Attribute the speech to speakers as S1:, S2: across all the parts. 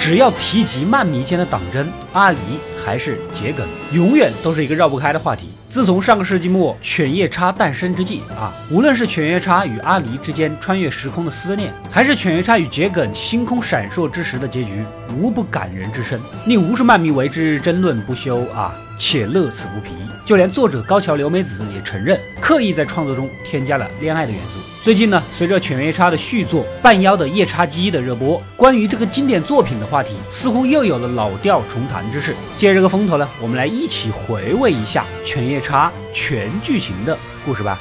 S1: 只要提及漫迷间的党争，阿狸还是桔梗，永远都是一个绕不开的话题。自从上个世纪末犬夜叉诞生之际啊，无论是犬夜叉与阿狸之间穿越时空的思念，还是犬夜叉与桔梗星空闪烁之时的结局，无不感人至深，令无数漫迷为之争论不休啊，且乐此不疲。就连作者高桥留美子也承认，刻意在创作中添加了恋爱的元素。最近呢，随着犬夜叉的续作《半妖的夜叉姬》的热播，关于这个经典作品的话题似乎又有了老调重弹之势。借这个风头呢，我们来一起回味一下犬夜。叉全剧情的故事吧。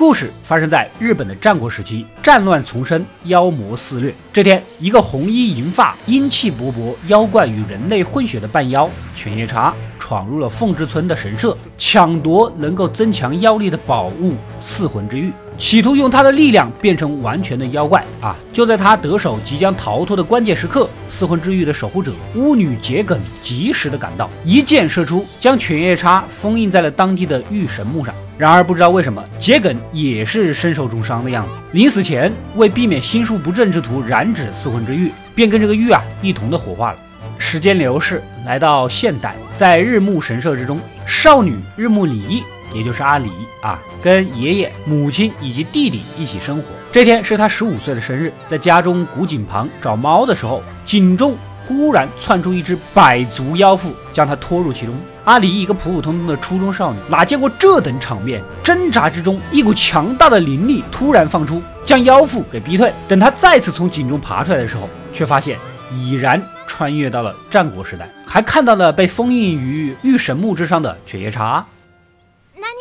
S1: 故事发生在日本的战国时期，战乱丛生，妖魔肆虐。这天，一个红衣银发、英气勃勃、妖怪与人类混血的半妖犬夜叉，闯入了凤之村的神社，抢夺能够增强妖力的宝物四魂之玉。企图用他的力量变成完全的妖怪啊！就在他得手即将逃脱的关键时刻，四魂之玉的守护者巫女桔梗及时的赶到，一箭射出，将犬夜叉封印在了当地的玉神木上。然而不知道为什么，桔梗也是身受重伤的样子。临死前，为避免心术不正之徒染指四魂之玉，便跟这个玉啊一同的火化了。时间流逝，来到现代，在日暮神社之中，少女日暮里。也就是阿离啊，跟爷爷、母亲以及弟弟一起生活。这天是他十五岁的生日，在家中古井旁找猫的时候，井中忽然窜出一只百足妖妇，将他拖入其中。阿离一个普普通通的初中少女，哪见过这等场面？挣扎之中，一股强大的灵力突然放出，将妖妇给逼退。等他再次从井中爬出来的时候，却发现已然穿越到了战国时代，还看到了被封印于玉神木之上的犬夜叉。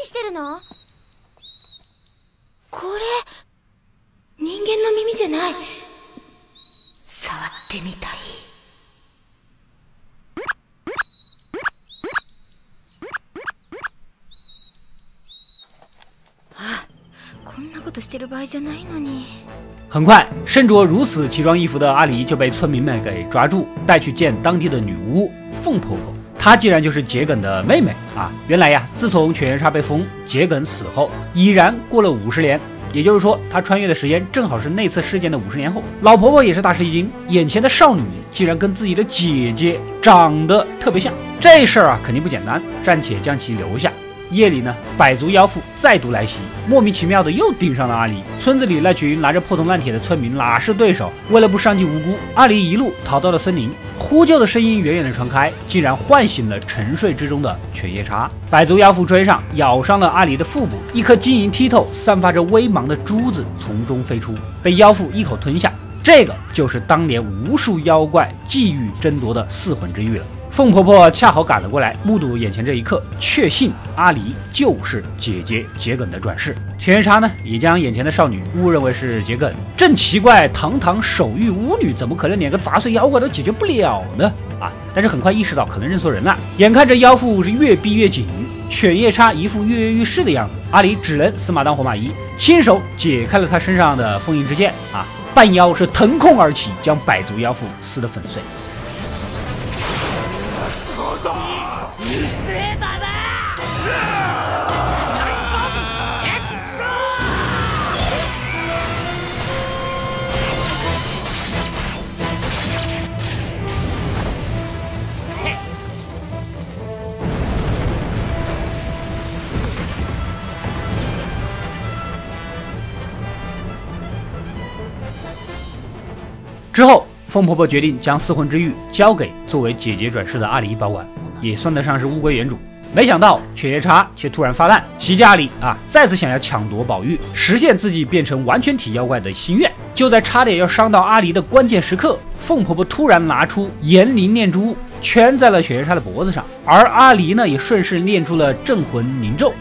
S1: してるの？これ、人間の耳じゃない。触ってみたい。啊，こんなことしてる場合じゃないのに。很快，身着如此奇装异服的阿离就被村民们给抓住，带去见当地的女巫凤婆婆。她竟然就是桔梗的妹妹啊！原来呀，自从犬夜叉被封，桔梗死后，已然过了五十年，也就是说，她穿越的时间正好是那次事件的五十年后。老婆婆也是大吃一惊，眼前的少女竟然跟自己的姐姐长得特别像，这事儿啊，肯定不简单，暂且将其留下。夜里呢，百足妖妇再度来袭，莫名其妙的又盯上了阿离。村子里那群拿着破铜烂铁的村民哪是对手？为了不伤及无辜，阿离一路逃到了森林。呼救的声音远远的传开，竟然唤醒了沉睡之中的犬夜叉。百足妖妇追上，咬伤了阿离的腹部，一颗晶莹剔透、散发着微芒的珠子从中飞出，被妖妇一口吞下。这个就是当年无数妖怪觊觎争夺的四魂之玉了。凤婆婆恰好赶了过来，目睹眼前这一刻，确信阿离就是姐姐桔梗的转世。犬夜叉呢，也将眼前的少女误认为是桔梗。正奇怪，堂堂守御巫女，怎么可能连个杂碎妖怪都解决不了呢？啊！但是很快意识到可能认错人了。眼看着妖妇是越逼越紧，犬夜叉一副跃跃欲试的样子，阿离只能死马当活马医，亲手解开了他身上的封印之剑。啊！半妖是腾空而起，将百足妖妇撕得粉碎。之后，凤婆婆决定将四魂之玉交给作为姐姐转世的阿离保管，也算得上是物归原主。没想到犬夜叉却突然发难，袭击阿离啊，再次想要抢夺宝玉，实现自己变成完全体妖怪的心愿。就在差点要伤到阿离的关键时刻，凤婆婆突然拿出炎灵念珠，圈在了犬夜叉的脖子上，而阿离呢，也顺势念出了镇魂凝咒。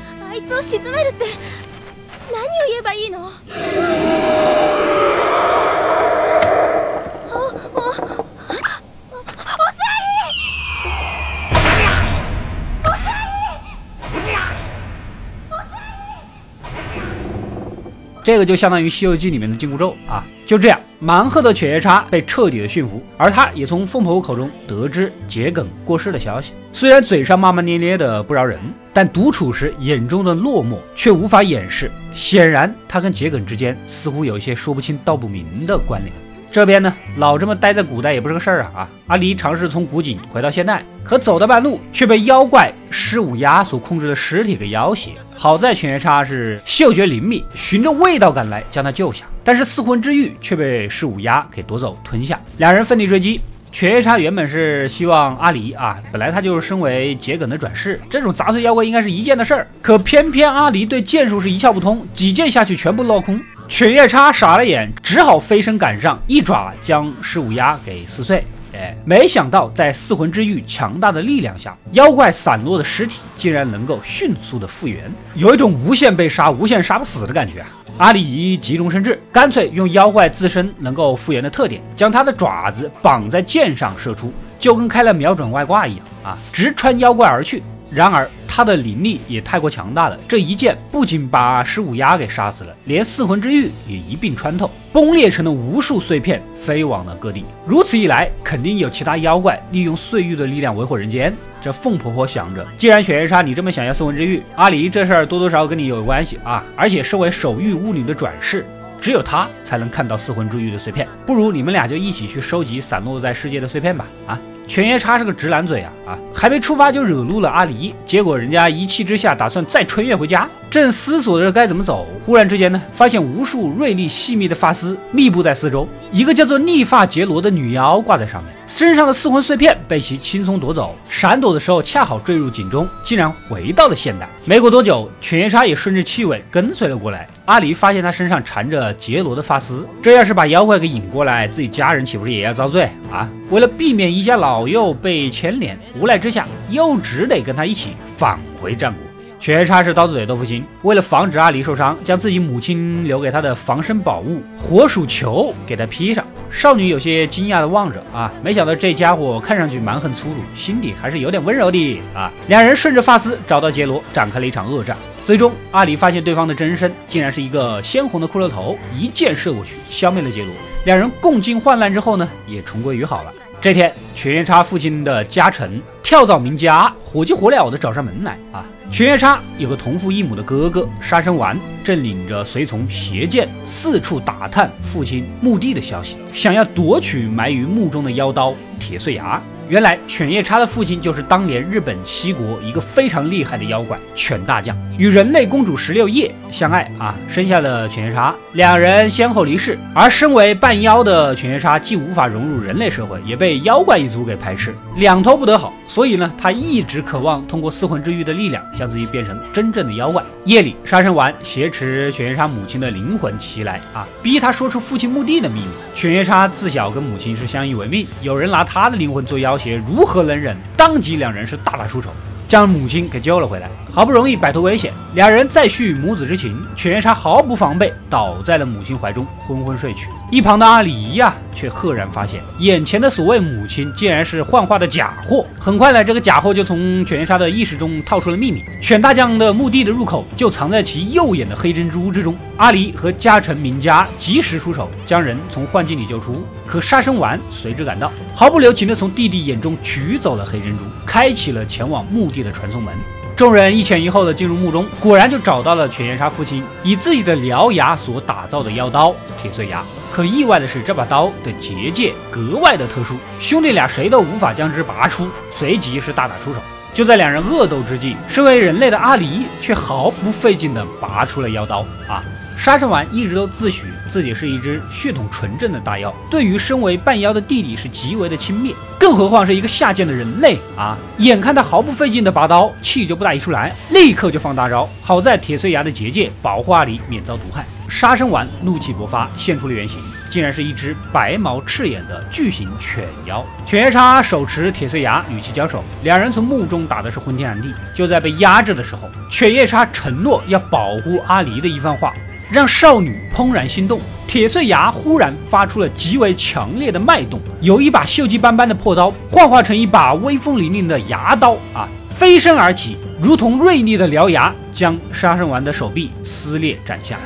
S1: 这个就相当于《西游记》里面的紧箍咒啊！就这样，蛮横的犬夜叉被彻底的驯服，而他也从凤婆婆口中得知桔梗过世的消息。虽然嘴上骂骂咧咧的不饶人。但独处时眼中的落寞却无法掩饰。显然，他跟桔梗之间似乎有一些说不清道不明的关联。这边呢，老这么待在古代也不是个事儿啊！啊，阿离尝试从古井回到现代，可走到半路却被妖怪狮五鸦所控制的尸体给要挟。好在犬夜叉是嗅觉灵敏，循着味道赶来，将他救下。但是四魂之玉却被狮五鸦给夺走吞下。两人奋力追击，犬夜叉原本是希望阿离啊，本来他就是身为桔梗的转世，这种杂碎妖怪应该是一剑的事儿。可偏偏阿离对剑术是一窍不通，几剑下去全部落空。犬夜叉傻了眼，只好飞身赶上，一爪将狮五鸦给撕碎。哎，没想到在四魂之玉强大的力量下，妖怪散落的尸体竟然能够迅速的复原，有一种无限被杀、无限杀不死的感觉啊！阿里一急中生智，干脆用妖怪自身能够复原的特点，将他的爪子绑在剑上射出，就跟开了瞄准外挂一样啊，直穿妖怪而去。然而。他的灵力也太过强大了，这一剑不仅把十五丫给杀死了，连四魂之玉也一并穿透，崩裂成了无数碎片，飞往了各地。如此一来，肯定有其他妖怪利用碎玉的力量为祸人间。这凤婆婆想着，既然犬夜叉你这么想要四魂之玉，阿离这事儿多多少少跟你有关系啊！而且身为守玉巫女的转世，只有她才能看到四魂之玉的碎片，不如你们俩就一起去收集散落在世界的碎片吧！啊！犬夜叉是个直男嘴啊啊！还没出发就惹怒了阿离，结果人家一气之下打算再穿越回家，正思索着该怎么走，忽然之间呢，发现无数锐利细密的发丝密布在四周，一个叫做逆发杰罗的女妖挂在上面，身上的四魂碎片被其轻松夺走，闪躲的时候恰好坠入井中，竟然回到了现代。没过多久，犬夜叉也顺着气味跟随了过来。阿离发现他身上缠着杰罗的发丝，这要是把妖怪给引过来，自己家人岂不是也要遭罪啊？为了避免一家老幼被牵连，无奈之下又只得跟他一起返回战国。犬夜叉是刀子嘴豆腐心，为了防止阿离受伤，将自己母亲留给他的防身宝物火鼠球给他披上。少女有些惊讶的望着啊，没想到这家伙看上去蛮横粗鲁，心底还是有点温柔的啊。两人顺着发丝找到杰罗，展开了一场恶战。最终，阿里发现对方的真身竟然是一个鲜红的骷髅头，一箭射过去，消灭了杰罗。两人共进患难之后呢，也重归于好了。这天，犬夜叉父亲的家臣跳蚤名家火急火燎的找上门来啊！犬夜叉有个同父异母的哥哥杀生丸，正领着随从携剑四处打探父亲墓地的消息，想要夺取埋于墓中的妖刀铁碎牙。原来犬夜叉的父亲就是当年日本西国一个非常厉害的妖怪犬大将，与人类公主十六夜相爱啊，生下了犬夜叉，两人先后离世。而身为半妖的犬夜叉，既无法融入人类社会，也被妖怪一族给排斥，两头不得好。所以呢，他一直渴望通过四魂之玉的力量，将自己变成真正的妖怪。夜里，杀生丸挟持犬夜叉母亲的灵魂袭来啊，逼他说出父亲墓地的秘密。犬夜叉自小跟母亲是相依为命，有人拿他的灵魂做妖。如何能忍？当即两人是大打出手，将母亲给救了回来。好不容易摆脱危险，两人再续母子之情。犬夜叉毫不防备，倒在了母亲怀中，昏昏睡去。一旁的阿里呀，却赫然发现眼前的所谓母亲，竟然是幻化的假货。很快呢，这个假货就从犬夜叉的意识中套出了秘密：犬大将的墓地的入口就藏在其右眼的黑珍珠之中。阿离和家臣名家及时出手，将人从幻境里救出。可杀生丸随之赶到，毫不留情地从弟弟眼中取走了黑珍珠，开启了前往墓地的传送门。众人一前一后的进入墓中，果然就找到了犬夜叉父亲以自己的獠牙所打造的妖刀铁碎牙。可意外的是，这把刀的结界格外的特殊，兄弟俩谁都无法将之拔出。随即是大打出手。就在两人恶斗之际，身为人类的阿离却毫不费劲地拔出了妖刀啊！杀生丸一直都自诩自己是一只血统纯正的大妖，对于身为半妖的弟弟是极为的轻蔑，更何况是一个下贱的人类啊！眼看他毫不费劲的拔刀，气就不打一处来，立刻就放大招。好在铁碎牙的结界保护阿离免遭毒害。杀生丸怒气勃发，现出了原形，竟然是一只白毛赤眼的巨型犬妖。犬夜叉手持铁碎牙与其交手，两人从墓中打的是昏天暗地。就在被压制的时候，犬夜叉承诺要保护阿离的一番话。让少女怦然心动，铁碎牙忽然发出了极为强烈的脉动，由一把锈迹斑斑的破刀幻化成一把威风凛凛的牙刀啊，飞身而起，如同锐利的獠牙，将杀生丸的手臂撕裂斩下。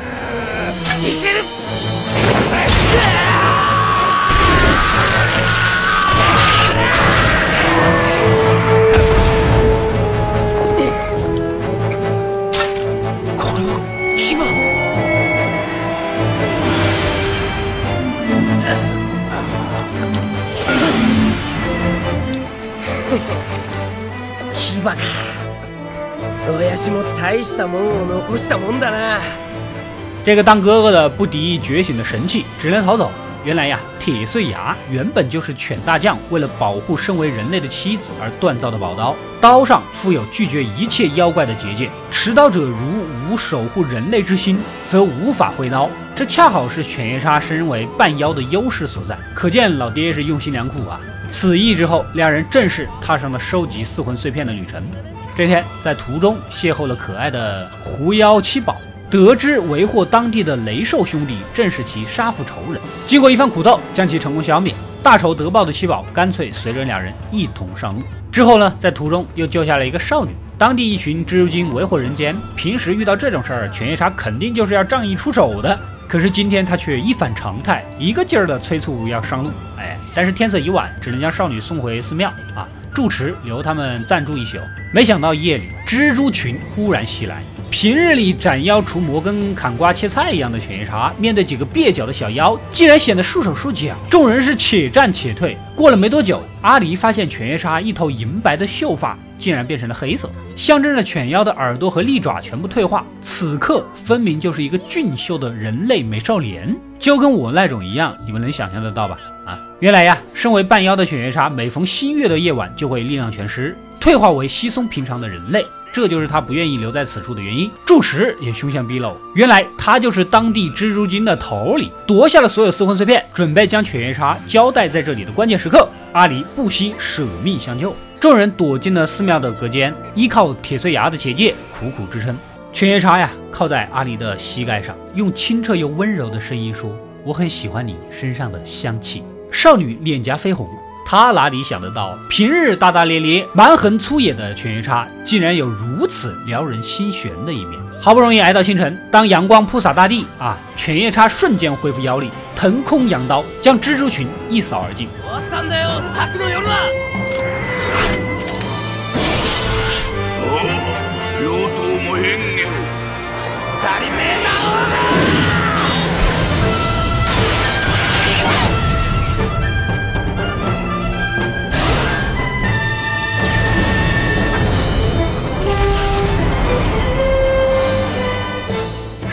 S2: 牙か。親父も大したもんを残したもんだな。
S1: 这个当哥哥的不敌觉醒的神器，只能逃走。原来呀， 铁碎牙原本就是犬大将为了保护身为人类的妻子而锻造的宝刀，刀上附有拒绝一切妖怪的结界。持刀者如无守护人类之心，则无法挥刀。这恰好是犬夜叉身为半妖的优势所在。可见老爹是用心良苦啊！此役之后，两人正式踏上了收集四魂碎片的旅程。这天在途中邂逅了可爱的狐妖七宝。得知为祸当地的雷兽兄弟正是其杀父仇人，经过一番苦斗，将其成功消灭。大仇得报的七宝干脆随着两人一同上路。之后呢，在途中又救下了一个少女。当地一群蜘蛛精为祸人间，平时遇到这种事儿，犬夜叉肯定就是要仗义出手的。可是今天他却一反常态，一个劲儿的催促要上路。哎，但是天色已晚，只能将少女送回寺庙啊，住持留他们暂住一宿。没想到夜里，蜘蛛群忽然袭来。平日里斩妖除魔跟砍瓜切菜一样的犬夜叉，面对几个蹩脚的小妖，竟然显得束手束脚。众人是且战且退。过了没多久，阿离发现犬夜叉一头银白的秀发竟然变成了黑色，象征着犬妖的耳朵和利爪全部退化。此刻分明就是一个俊秀的人类美少年，就跟我那种一样，你们能想象得到吧？啊，原来呀，身为半妖的犬夜叉，每逢新月的夜晚就会力量全失，退化为稀松平常的人类。这就是他不愿意留在此处的原因。住持也凶相毕露，原来他就是当地蜘蛛精的头领，夺下了所有四魂碎片，准备将犬夜叉交代在这里的关键时刻。阿离不惜舍命相救，众人躲进了寺庙的隔间，依靠铁碎牙的结界苦苦支撑。犬夜叉呀，靠在阿离的膝盖上，用清澈又温柔的声音说：“我很喜欢你身上的香气。”少女脸颊绯红。他哪里想得到，平日大大咧咧、蛮横粗野的犬夜叉，竟然有如此撩人心弦的一面。好不容易挨到清晨，当阳光铺洒大地啊，犬夜叉瞬间恢复妖力，腾空扬刀，将蜘蛛群一扫而尽。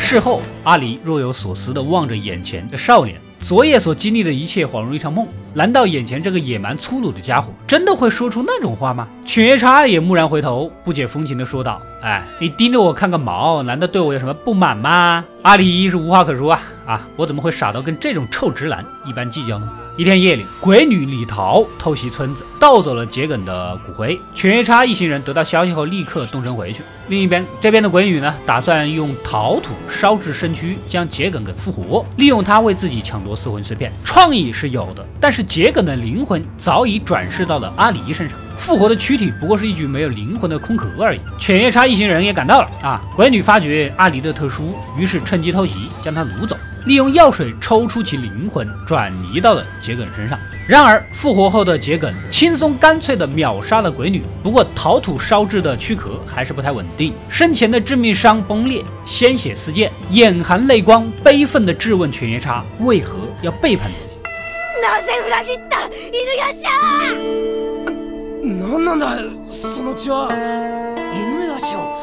S1: 事后，阿离若有所思地望着眼前的少年，昨夜所经历的一切恍如一场梦。难道眼前这个野蛮粗鲁的家伙真的会说出那种话吗？犬夜叉也蓦然回头，不解风情地说道：“哎，你盯着我看个毛？难道对我有什么不满吗？”阿离是无话可说啊啊！我怎么会傻到跟这种臭直男一般计较呢？一天夜里，鬼女李桃偷袭村子，盗走了桔梗的骨灰。犬夜叉一行人得到消息后，立刻动身回去。另一边，这边的鬼女呢，打算用陶土烧制身躯，将桔梗给复活，利用它为自己抢夺四魂碎片。创意是有的，但是桔梗的灵魂早已转世到了阿狸身上，复活的躯体不过是一具没有灵魂的空壳而已。犬夜叉一行人也赶到了啊！鬼女发觉阿离的特殊，于是趁机偷袭，将他掳走。利用药水抽出其灵魂，转移到了桔梗身上。然而复活后的桔梗轻松干脆地秒杀了鬼女。不过陶土烧制的躯壳还是不太稳定，身前的致命伤崩裂，鲜血四溅，眼含泪光，悲愤地质问犬夜叉为何要背叛自己。
S2: 何なんだその血は？犬夜叉。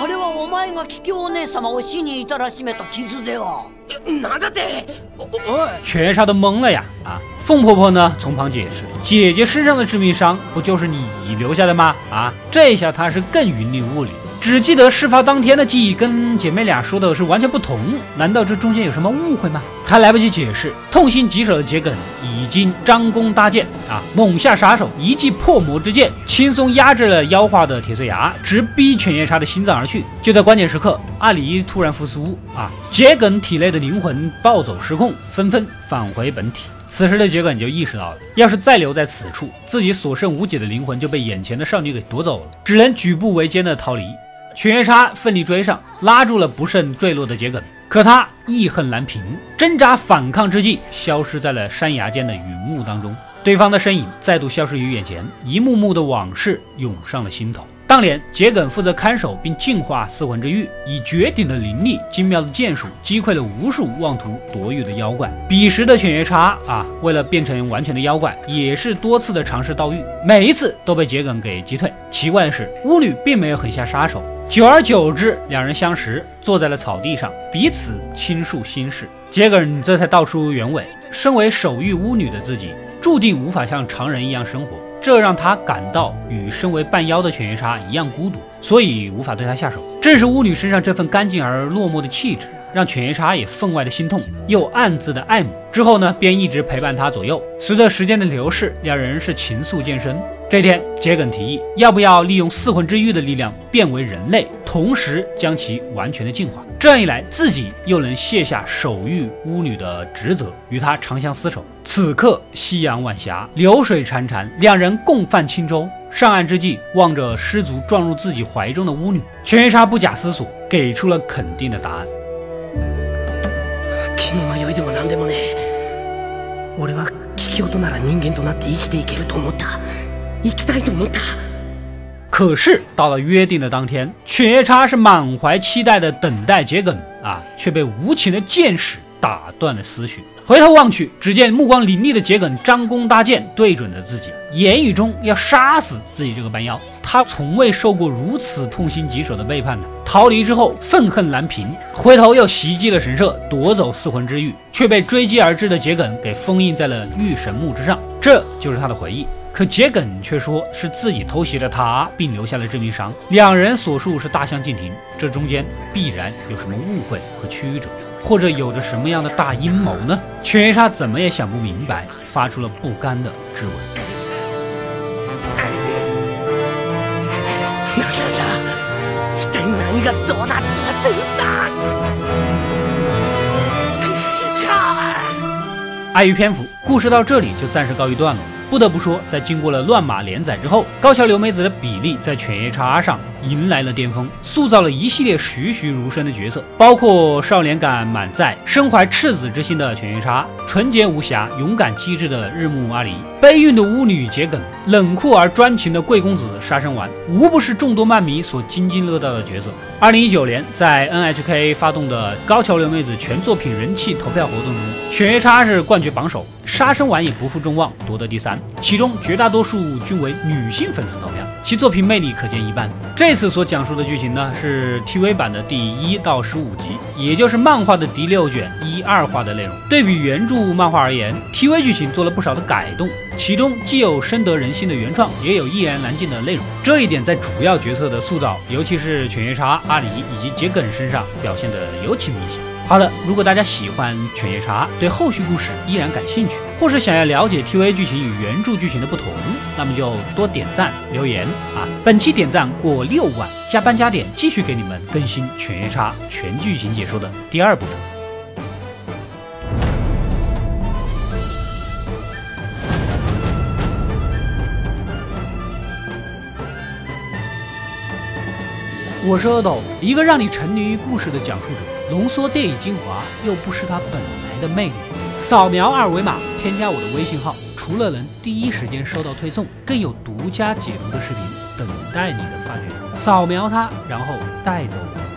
S2: あれはお前が桔梗お姉様を死に至らしめた傷では？なんだって？お
S1: おい！犬夜叉都懵了呀！啊，凤婆婆呢？从旁解释，姐姐身上的致命伤不就是你遗留下的吗？啊，这下她是更云里雾里。 只记得事发当天的记忆跟姐妹俩说的是完全不同，难道这中间有什么误会吗？还来不及解释，痛心疾首的桔梗已经张弓搭箭啊，猛下杀手，一记破魔之剑，轻松压制了妖化的铁碎牙，直逼犬夜叉的心脏而去。就在关键时刻，阿离突然复苏啊，桔梗体内的灵魂暴走失控，纷纷返回本体。此时的桔梗就意识到了，要是再留在此处，自己所剩无几的灵魂就被眼前的少女给夺走了，只能举步维艰的逃离。犬夜叉奋力追上，拉住了不慎坠落的桔梗，可他意恨难平，挣扎反抗之际，消失在了山崖间的云雾当中。对方的身影再度消失于眼前，一幕幕的往事涌上了心头。当年，桔梗负责看守并净化四魂之玉，以绝顶的灵力、精妙的剑术击溃了无数妄图夺玉的妖怪。彼时的犬夜叉啊，为了变成完全的妖怪，也是多次的尝试盗玉，每一次都被桔梗给击退。奇怪的是，巫女并没有狠下杀手。久而久之，两人相识，坐在了草地上，彼此倾诉心事。桔梗这才道出原委：身为守御巫女的自己，注定无法像常人一样生活。这让他感到与身为半妖的犬夜叉一样孤独，所以无法对他下手。正是巫女身上这份干净而落寞的气质，让犬夜叉也分外的心痛，又暗自的爱慕。之后呢，便一直陪伴他左右。随着时间的流逝，两人是情愫渐深。这天，桔梗提议，要不要利用四魂之玉的力量变为人类，同时将其完全的净化？这样一来，自己又能卸下守御巫女的职责，与她长相厮守。此刻，夕阳晚霞，流水潺潺，两人共泛轻舟。上岸之际，望着失足撞入自己怀中的巫女，犬夜叉不假思索，给出了肯定的答案。可是到了约定的当天，犬夜叉是满怀期待的等待桔梗啊，却被无情的箭矢打断了思绪。回头望去，只见目光凌厉的桔梗张弓搭箭，对准着自己，言语中要杀死自己这个半妖。他从未受过如此痛心疾首的背叛呢。逃离之后，愤恨难平，回头又袭击了神社，夺走四魂之玉，却被追击而至的桔梗给封印在了玉神木之上。这就是他的回忆。可桔梗却说是自己偷袭了他，并留下了致命伤。两人所述是大相径庭，这中间必然有什么误会和曲折，或者有着什么样的大阴谋呢？犬夜叉怎么也想不明白，发出了不甘的质问。碍于篇幅，故事到这里就暂时告一段落。不得不说，在经过了乱码连载之后，高桥留美子的比例在犬夜叉上迎来了巅峰，塑造了一系列栩栩如生的角色，包括少年感满载、身怀赤子之心的犬夜叉，纯洁无瑕、勇敢机智的日暮阿离，悲运的巫女桔梗，冷酷而专情的贵公子杀生丸，无不是众多漫迷所津津乐道的角色。二零一九年，在 NHK 发动的高桥留美子全作品人气投票活动中，犬夜叉是冠军榜首。杀生丸也不负众望，夺得第三，其中绝大多数均为女性粉丝投票，其作品魅力可见一斑。这这次所讲述的剧情呢，是 TV 版的第一到十五集，也就是漫画的第六卷一二话的内容。对比原著漫画而言，TV 剧情做了不少的改动，其中既有深得人心的原创，也有一言难尽的内容。这一点在主要角色的塑造，尤其是犬夜叉、阿离以及桔梗身上表现的尤其明显。好的，如果大家喜欢《犬夜叉》，对后续故事依然感兴趣，或是想要了解 TV 剧情与原著剧情的不同，那么就多点赞留言啊！本期点赞过六万，加班加点，继续给你们更新《犬夜叉》全剧情解说的第二部分。我是阿斗，一个让你沉迷于故事的讲述者。浓缩电影精华，又不失它本来的魅力。扫描二维码，添加我的微信号，除了能第一时间收到推送，更有独家解读的视频等待你的发掘。扫描它，然后带走我。